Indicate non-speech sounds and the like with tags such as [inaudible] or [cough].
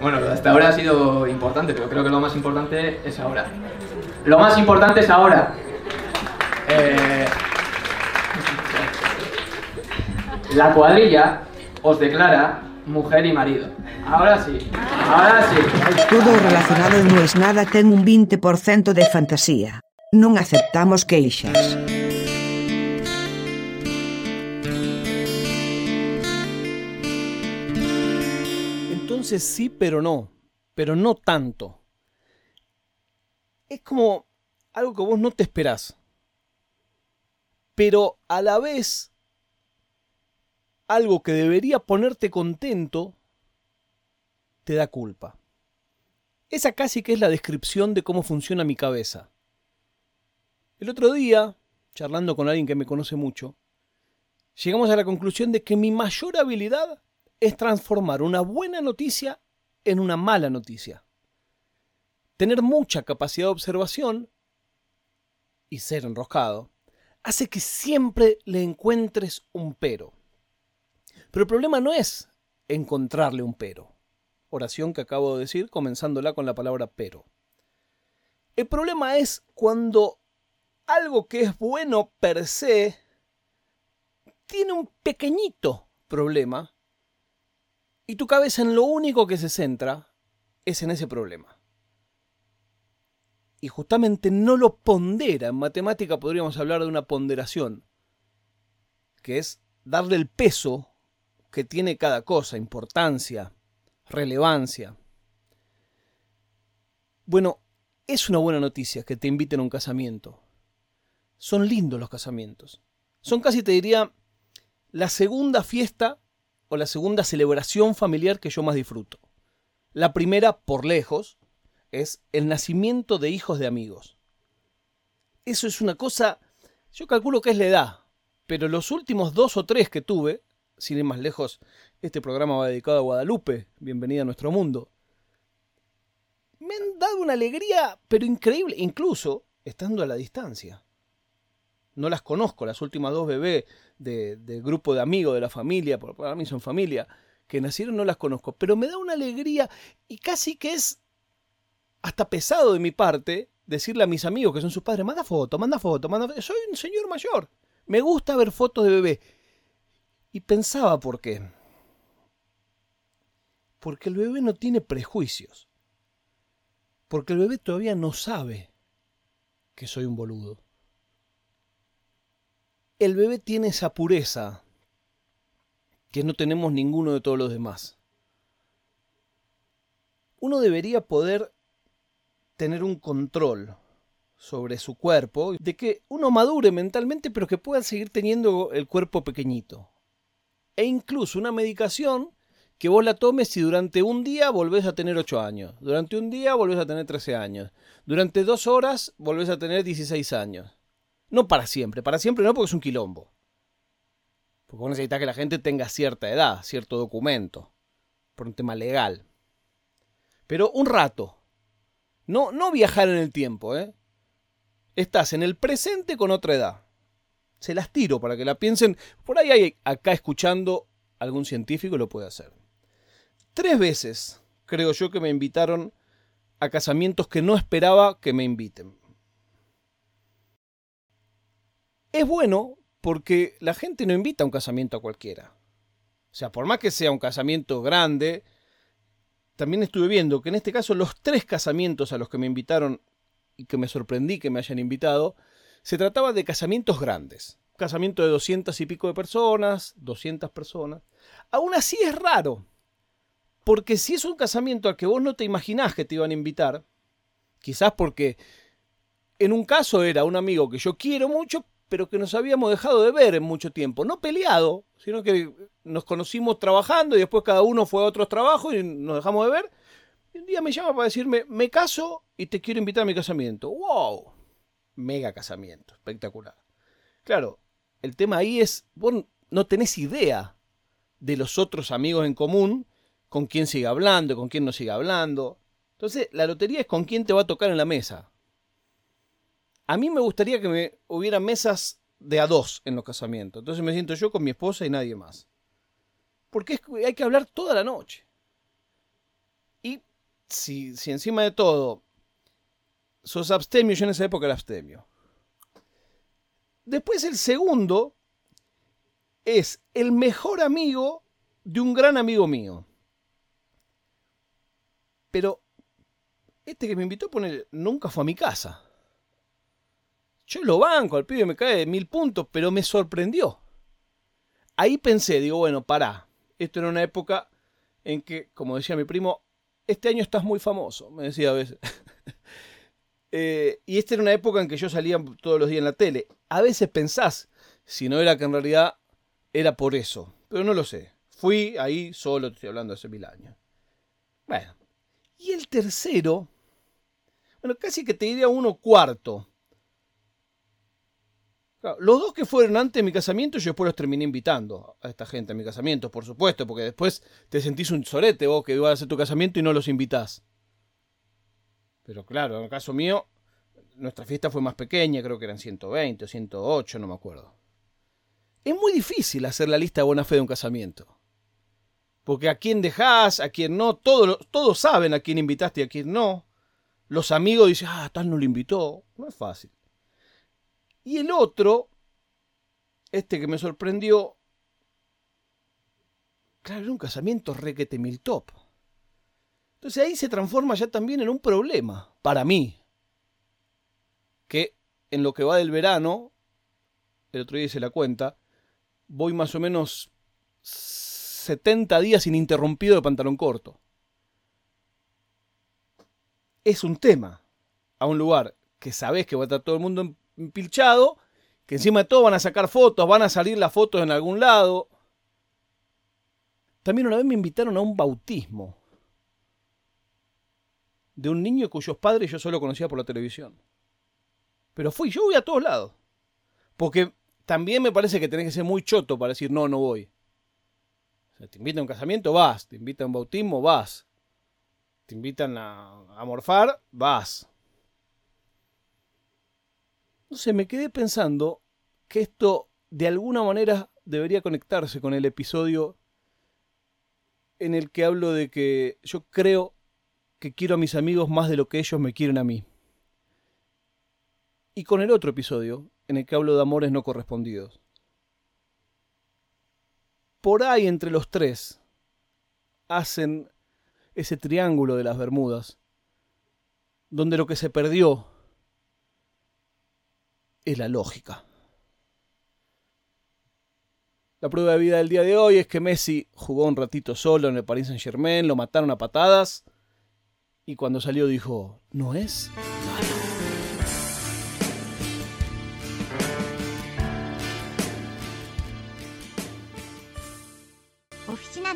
Bueno, hasta ahora ha sido importante, pero creo que lo más importante es ahora. Lo más importante es ahora. Eh, la cuadrilla os declara mujer y marido. Ahora sí, ahora sí. Todo relacionado no es nada ten un 20% de fantasía. Non aceptamos queixas. Sí, pero no. Pero no tanto. Es como algo que vos no te esperás. Pero a la vez, algo que debería ponerte contento, te da culpa. Esa casi que es la descripción de cómo funciona mi cabeza. El otro día, charlando con alguien que me conoce mucho, llegamos a la conclusión de que mi mayor habilidad es transformar una buena noticia en una mala noticia. Tener mucha capacidad de observación y ser enroscado hace que siempre le encuentres un pero. Pero el problema no es encontrarle un pero. Oración que acabo de decir comenzándola con la palabra pero. El problema es cuando algo que es bueno per se tiene un pequeñito problema y tu cabeza en lo único que se centra es en ese problema. Y justamente no lo pondera. En matemática podríamos hablar de una ponderación, que es darle el peso que tiene cada cosa, importancia, relevancia. Bueno, es una buena noticia que te inviten a un casamiento. Son lindos los casamientos. Son casi, te diría, la segunda fiesta o la segunda celebración familiar que yo más disfruto. La primera, por lejos, es el nacimiento de hijos de amigos. Eso es una cosa, yo calculo que es la edad, pero los últimos dos o tres que tuve, sin ir más lejos, este programa va dedicado a Guadalupe, bienvenida a nuestro mundo, me han dado una alegría, pero increíble, incluso estando a la distancia. No las conozco, las últimas dos bebés de, grupo de amigos de la familia, porque para mí son familia, que nacieron no las conozco, pero me da una alegría y casi que es hasta pesado de mi parte decirle a mis amigos que son sus padres, manda foto, manda foto, manda Soy un señor mayor, me gusta ver fotos de bebé. Y pensaba por qué. Porque el bebé no tiene prejuicios. Porque el bebé todavía no sabe que soy un boludo el bebé tiene esa pureza que no tenemos ninguno de todos los demás. Uno debería poder tener un control sobre su cuerpo, de que uno madure mentalmente, pero que pueda seguir teniendo el cuerpo pequeñito. E incluso una medicación que vos la tomes y durante un día volvés a tener 8 años, durante un día volvés a tener 13 años, durante dos horas volvés a tener 16 años. No para siempre, para siempre no porque es un quilombo. Porque vos necesitas que la gente tenga cierta edad, cierto documento, por un tema legal. Pero un rato. No, no viajar en el tiempo, ¿eh? Estás en el presente con otra edad. Se las tiro para que la piensen. Por ahí hay acá escuchando algún científico lo puede hacer. Tres veces creo yo que me invitaron a casamientos que no esperaba que me inviten. Es bueno porque la gente no invita a un casamiento a cualquiera. O sea, por más que sea un casamiento grande, también estuve viendo que en este caso los tres casamientos a los que me invitaron y que me sorprendí que me hayan invitado, se trataba de casamientos grandes. casamiento de doscientas y pico de personas, 200 personas. Aún así es raro, porque si es un casamiento al que vos no te imaginás que te iban a invitar, quizás porque en un caso era un amigo que yo quiero mucho, pero que nos habíamos dejado de ver en mucho tiempo. No peleado, sino que nos conocimos trabajando y después cada uno fue a otros trabajos y nos dejamos de ver. Y un día me llama para decirme, me caso y te quiero invitar a mi casamiento. ¡Wow! Mega casamiento, espectacular. Claro, el tema ahí es, vos no tenés idea de los otros amigos en común, con quién sigue hablando, con quién no sigue hablando. Entonces, la lotería es con quién te va a tocar en la mesa. A mí me gustaría que me hubiera mesas de a dos en los casamientos. Entonces me siento yo con mi esposa y nadie más. Porque hay que hablar toda la noche. Y si, si encima de todo sos abstemio, yo en esa época era abstemio. Después el segundo es el mejor amigo de un gran amigo mío. Pero este que me invitó a poner nunca fue a mi casa. Yo lo banco, al pibe me cae de mil puntos, pero me sorprendió. Ahí pensé, digo, bueno, pará. Esto era una época en que, como decía mi primo, este año estás muy famoso, me decía a veces. [laughs] Eh, y esta era una época en que yo salía todos los días en la tele. A veces pensás, si no era que en realidad era por eso, pero no lo sé. Fui ahí solo, estoy hablando hace mil años. Bueno, y el tercero, bueno, casi que te diría uno cuarto. Los dos que fueron antes de mi casamiento, yo después los terminé invitando a esta gente a mi casamiento, por supuesto, porque después te sentís un sorete vos que ibas a hacer tu casamiento y no los invitás. Pero claro, en el caso mío, nuestra fiesta fue más pequeña, creo que eran 120 o 108, no me acuerdo. Es muy difícil hacer la lista de buena fe de un casamiento. Porque a quién dejás, a quién no, todos, todos saben a quién invitaste y a quién no. Los amigos dicen, ah, tal no lo invitó. No es fácil. Y el otro, este que me sorprendió, claro, era un casamiento requete mil top. Entonces ahí se transforma ya también en un problema, para mí. Que en lo que va del verano, el otro día hice la cuenta, voy más o menos 70 días ininterrumpido de pantalón corto. Es un tema a un lugar que sabes que va a estar todo el mundo empilchado, que encima de todo van a sacar fotos, van a salir las fotos en algún lado. También una vez me invitaron a un bautismo de un niño cuyos padres yo solo conocía por la televisión. Pero fui, yo voy a todos lados. Porque también me parece que tenés que ser muy choto para decir no, no voy te invitan a un casamiento, vas. Te invitan a un bautismo, vas. Te invitan a, a morfar, vas. No sé, me quedé pensando que esto de alguna manera debería conectarse con el episodio en el que hablo de que yo creo que quiero a mis amigos más de lo que ellos me quieren a mí. Y con el otro episodio, en el que hablo de amores no correspondidos por ahí entre los tres hacen ese triángulo de las Bermudas, donde lo que se perdió es la lógica. La prueba de vida del día de hoy es que Messi jugó un ratito solo en el Paris Saint Germain, lo mataron a patadas y cuando salió dijo, ¿no es? Oficina